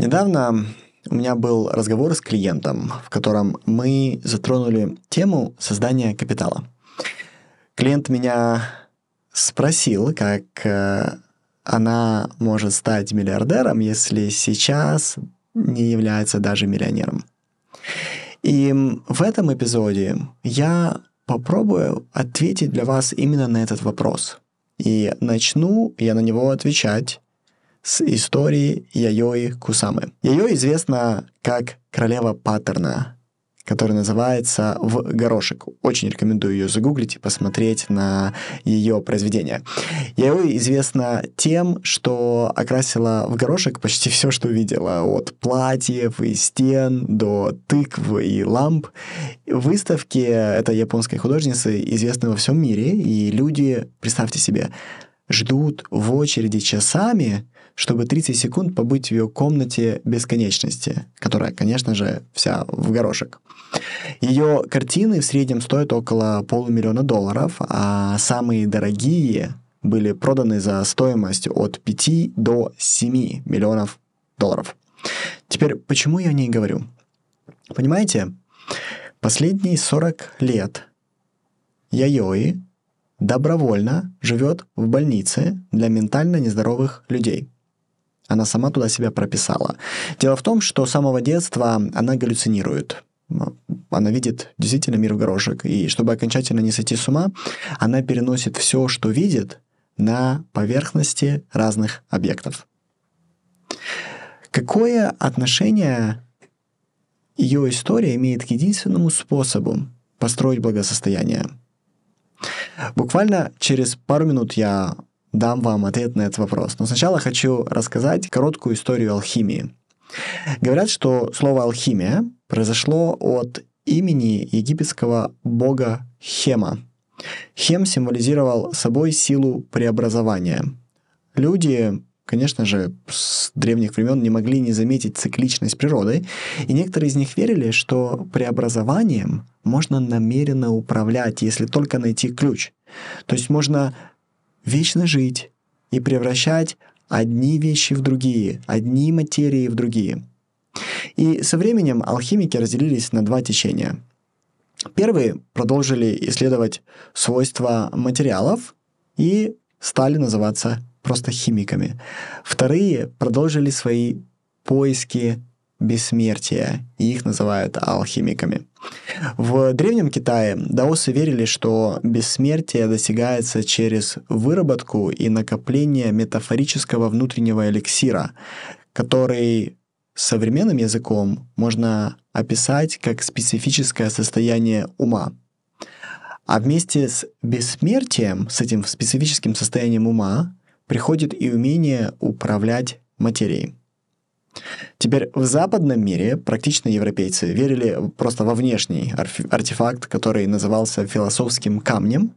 Недавно у меня был разговор с клиентом, в котором мы затронули тему создания капитала. Клиент меня спросил, как э, она может стать миллиардером, если сейчас не является даже миллионером. И в этом эпизоде я попробую ответить для вас именно на этот вопрос. И начну я на него отвечать с истории Яйои Кусамы. Яйо известна как королева паттерна, который называется «В горошек». Очень рекомендую ее загуглить и посмотреть на ее произведение. Яйо известна тем, что окрасила в горошек почти все, что видела, от платьев и стен до тыкв и ламп. Выставки этой японской художницы известны во всем мире, и люди, представьте себе, ждут в очереди часами, чтобы 30 секунд побыть в ее комнате бесконечности, которая, конечно же, вся в горошек. Ее картины в среднем стоят около полумиллиона долларов, а самые дорогие были проданы за стоимость от 5 до 7 миллионов долларов. Теперь, почему я о ней говорю? Понимаете, последние 40 лет Яйои добровольно живет в больнице для ментально нездоровых людей. Она сама туда себя прописала. Дело в том, что с самого детства она галлюцинирует. Она видит действительно мир в горошек. И чтобы окончательно не сойти с ума, она переносит все, что видит, на поверхности разных объектов. Какое отношение ее история имеет к единственному способу построить благосостояние? Буквально через пару минут я дам вам ответ на этот вопрос. Но сначала хочу рассказать короткую историю алхимии. Говорят, что слово «алхимия» произошло от имени египетского бога Хема. Хем символизировал собой силу преобразования. Люди, конечно же, с древних времен не могли не заметить цикличность природы, и некоторые из них верили, что преобразованием можно намеренно управлять, если только найти ключ. То есть можно вечно жить и превращать одни вещи в другие, одни материи в другие. И со временем алхимики разделились на два течения. Первые продолжили исследовать свойства материалов и стали называться просто химиками. Вторые продолжили свои поиски бессмертия, и их называют алхимиками. В Древнем Китае даосы верили, что бессмертие достигается через выработку и накопление метафорического внутреннего эликсира, который современным языком можно описать как специфическое состояние ума. А вместе с бессмертием, с этим специфическим состоянием ума, приходит и умение управлять материей. Теперь в западном мире практично европейцы верили просто во внешний артефакт, который назывался философским камнем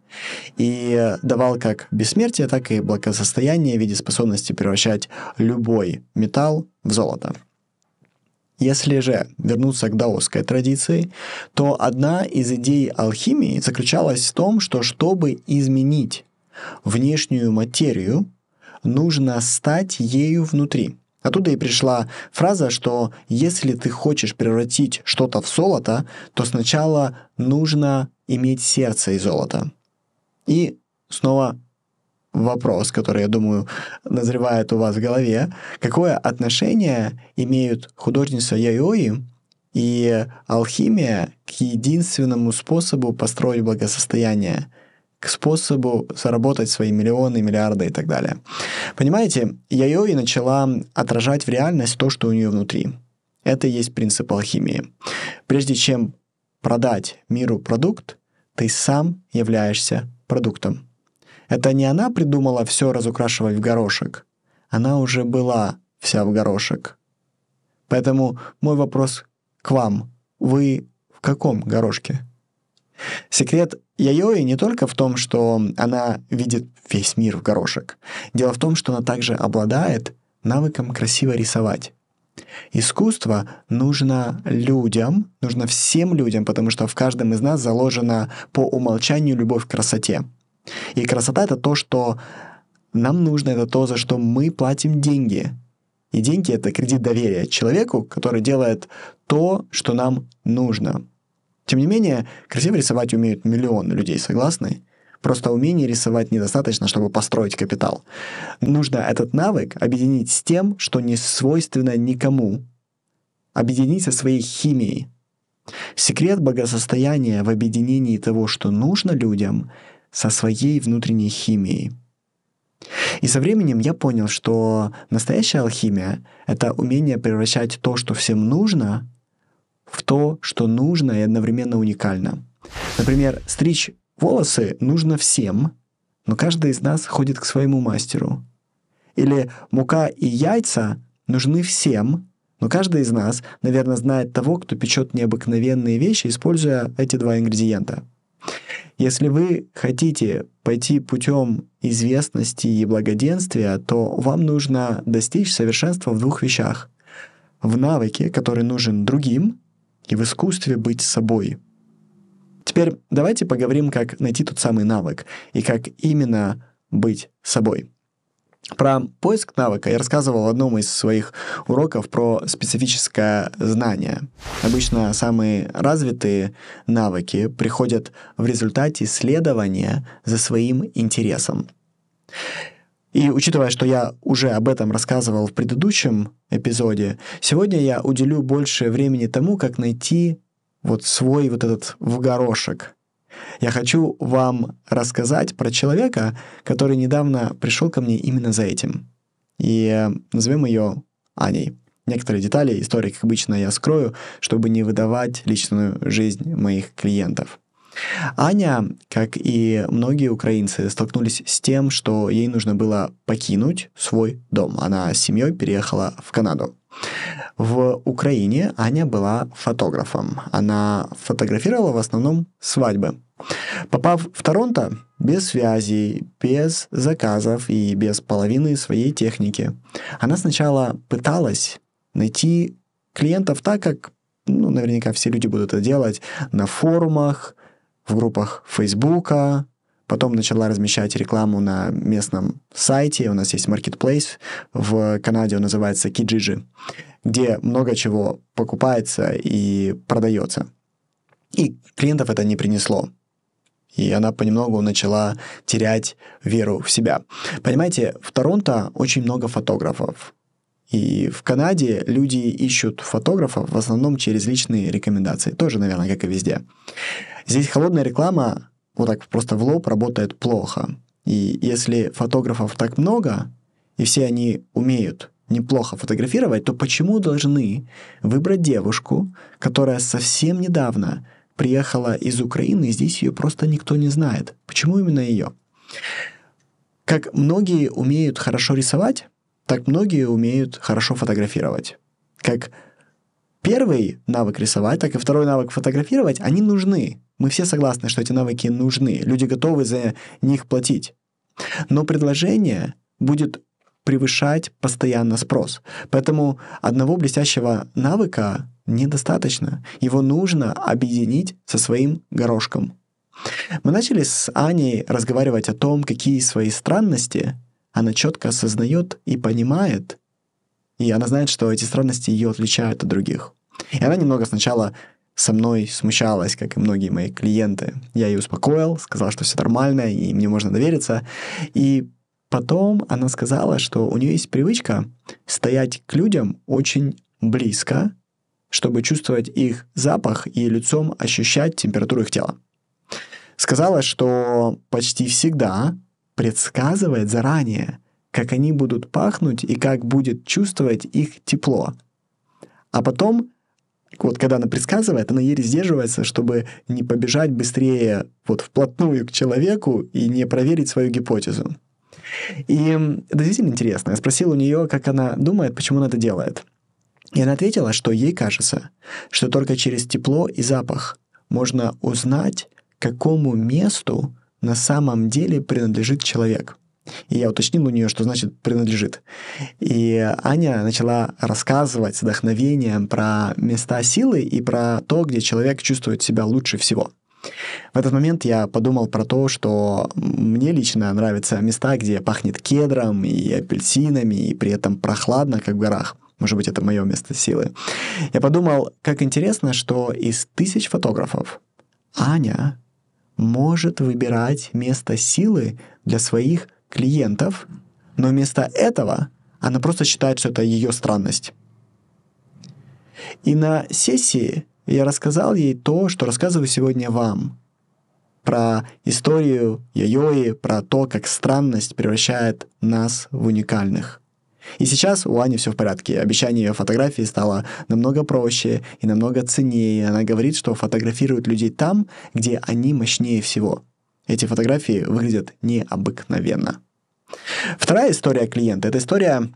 и давал как бессмертие, так и благосостояние в виде способности превращать любой металл в золото. Если же вернуться к даосской традиции, то одна из идей алхимии заключалась в том, что чтобы изменить внешнюю материю, нужно стать ею внутри – Оттуда и пришла фраза, что если ты хочешь превратить что-то в золото, то сначала нужно иметь сердце из золота. И снова вопрос, который, я думаю, назревает у вас в голове. Какое отношение имеют художница Яйои и алхимия к единственному способу построить благосостояние – к способу заработать свои миллионы, миллиарды и так далее. Понимаете, Яйои начала отражать в реальность то, что у нее внутри. Это и есть принцип алхимии. Прежде чем продать миру продукт, ты сам являешься продуктом. Это не она придумала все разукрашивать в горошек. Она уже была вся в горошек. Поэтому мой вопрос к вам. Вы в каком горошке? Секрет Яйои не только в том, что она видит весь мир в горошек. Дело в том, что она также обладает навыком красиво рисовать. Искусство нужно людям, нужно всем людям, потому что в каждом из нас заложена по умолчанию любовь к красоте. И красота — это то, что нам нужно, это то, за что мы платим деньги. И деньги — это кредит доверия человеку, который делает то, что нам нужно. Тем не менее, красиво рисовать умеют миллионы людей, согласны? Просто умение рисовать недостаточно, чтобы построить капитал. Нужно этот навык объединить с тем, что не свойственно никому. Объединить со своей химией. Секрет благосостояния в объединении того, что нужно людям, со своей внутренней химией. И со временем я понял, что настоящая алхимия — это умение превращать то, что всем нужно, в то, что нужно и одновременно уникально. Например, стричь волосы нужно всем, но каждый из нас ходит к своему мастеру. Или мука и яйца нужны всем, но каждый из нас, наверное, знает того, кто печет необыкновенные вещи, используя эти два ингредиента. Если вы хотите пойти путем известности и благоденствия, то вам нужно достичь совершенства в двух вещах. В навыке, который нужен другим, и в искусстве быть собой. Теперь давайте поговорим, как найти тот самый навык и как именно быть собой. Про поиск навыка я рассказывал в одном из своих уроков про специфическое знание. Обычно самые развитые навыки приходят в результате исследования за своим интересом. И учитывая, что я уже об этом рассказывал в предыдущем эпизоде, сегодня я уделю больше времени тому, как найти вот свой вот этот в горошек. Я хочу вам рассказать про человека, который недавно пришел ко мне именно за этим. И назовем ее Аней. Некоторые детали истории, как обычно, я скрою, чтобы не выдавать личную жизнь моих клиентов. Аня, как и многие украинцы, столкнулись с тем, что ей нужно было покинуть свой дом. Она с семьей переехала в Канаду. В Украине Аня была фотографом. Она фотографировала в основном свадьбы. Попав в Торонто без связей, без заказов и без половины своей техники, она сначала пыталась найти клиентов так, как ну, наверняка все люди будут это делать на форумах, в группах Фейсбука, потом начала размещать рекламу на местном сайте, у нас есть marketplace, в Канаде он называется Kijiji, где много чего покупается и продается. И клиентов это не принесло. И она понемногу начала терять веру в себя. Понимаете, в Торонто очень много фотографов. И в Канаде люди ищут фотографов в основном через личные рекомендации. Тоже, наверное, как и везде. Здесь холодная реклама вот так просто в лоб работает плохо. И если фотографов так много, и все они умеют неплохо фотографировать, то почему должны выбрать девушку, которая совсем недавно приехала из Украины, и здесь ее просто никто не знает? Почему именно ее? Как многие умеют хорошо рисовать, так многие умеют хорошо фотографировать. Как первый навык рисовать, так и второй навык фотографировать, они нужны. Мы все согласны, что эти навыки нужны. Люди готовы за них платить. Но предложение будет превышать постоянно спрос. Поэтому одного блестящего навыка недостаточно. Его нужно объединить со своим горошком. Мы начали с Аней разговаривать о том, какие свои странности она четко осознает и понимает, и она знает, что эти странности ее отличают от других. И она немного сначала со мной смущалась, как и многие мои клиенты. Я ее успокоил, сказал, что все нормально, и мне можно довериться. И потом она сказала, что у нее есть привычка стоять к людям очень близко, чтобы чувствовать их запах и лицом ощущать температуру их тела. Сказала, что почти всегда предсказывает заранее, как они будут пахнуть и как будет чувствовать их тепло. А потом вот когда она предсказывает, она еле сдерживается, чтобы не побежать быстрее вот вплотную к человеку и не проверить свою гипотезу. И это действительно интересно. Я спросил у нее, как она думает, почему она это делает. И она ответила, что ей кажется, что только через тепло и запах можно узнать, какому месту на самом деле принадлежит человек. И я уточнил у нее, что значит принадлежит. И Аня начала рассказывать с вдохновением про места силы и про то, где человек чувствует себя лучше всего. В этот момент я подумал про то, что мне лично нравятся места, где пахнет кедром и апельсинами, и при этом прохладно, как в горах. Может быть, это мое место силы. Я подумал, как интересно, что из тысяч фотографов Аня может выбирать место силы для своих клиентов, но вместо этого она просто считает, что это ее странность. И на сессии я рассказал ей то, что рассказываю сегодня вам. Про историю Йойои, про то, как странность превращает нас в уникальных. И сейчас у Ани все в порядке. Обещание ее фотографии стало намного проще и намного ценнее. Она говорит, что фотографирует людей там, где они мощнее всего. Эти фотографии выглядят необыкновенно. Вторая история клиента — это история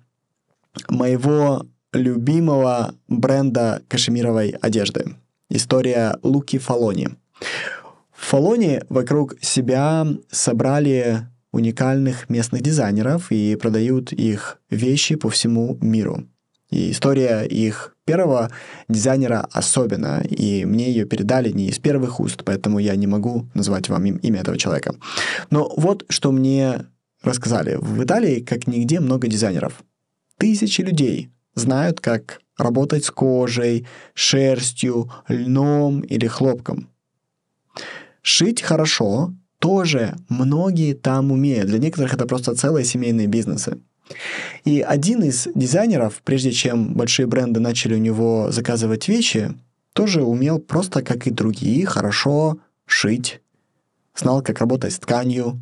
моего любимого бренда кашемировой одежды. История Луки Фалони. Фалони вокруг себя собрали уникальных местных дизайнеров и продают их вещи по всему миру. И история их первого дизайнера особенно, и мне ее передали не из первых уст, поэтому я не могу назвать вам имя этого человека. Но вот что мне рассказали. В Италии, как нигде, много дизайнеров. Тысячи людей знают, как работать с кожей, шерстью, льном или хлопком. Шить хорошо тоже многие там умеют. Для некоторых это просто целые семейные бизнесы. И один из дизайнеров, прежде чем большие бренды начали у него заказывать вещи, тоже умел просто, как и другие, хорошо шить, знал, как работать с тканью,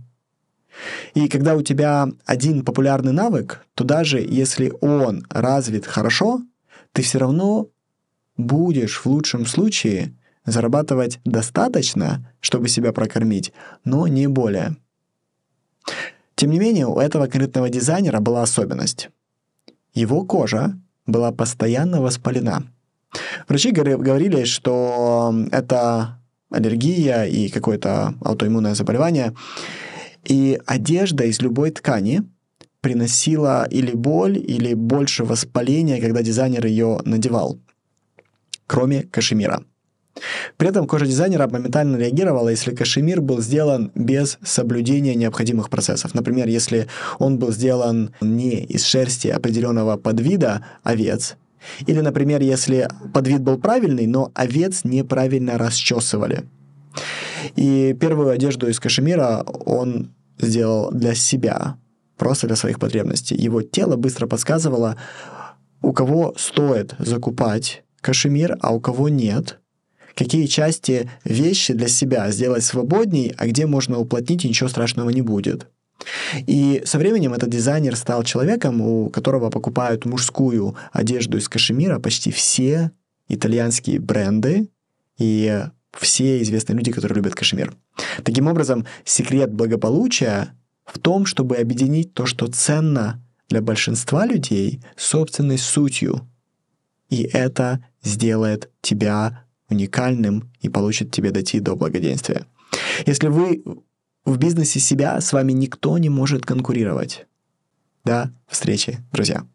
и когда у тебя один популярный навык, то даже если он развит хорошо, ты все равно будешь в лучшем случае зарабатывать достаточно, чтобы себя прокормить, но не более. Тем не менее, у этого конкретного дизайнера была особенность. Его кожа была постоянно воспалена. Врачи говорили, что это аллергия и какое-то аутоиммунное заболевание, и одежда из любой ткани приносила или боль, или больше воспаления, когда дизайнер ее надевал, кроме кашемира. При этом кожа дизайнера моментально реагировала, если кашемир был сделан без соблюдения необходимых процессов. Например, если он был сделан не из шерсти определенного подвида овец, или, например, если подвид был правильный, но овец неправильно расчесывали. И первую одежду из кашемира он сделал для себя, просто для своих потребностей. Его тело быстро подсказывало, у кого стоит закупать кашемир, а у кого нет, какие части вещи для себя сделать свободней, а где можно уплотнить, и ничего страшного не будет. И со временем этот дизайнер стал человеком, у которого покупают мужскую одежду из кашемира почти все итальянские бренды и все известные люди, которые любят кашемир. Таким образом, секрет благополучия в том, чтобы объединить то, что ценно для большинства людей, собственной сутью. И это сделает тебя уникальным и получит тебе дойти до благоденствия. Если вы в бизнесе себя, с вами никто не может конкурировать. До встречи, друзья.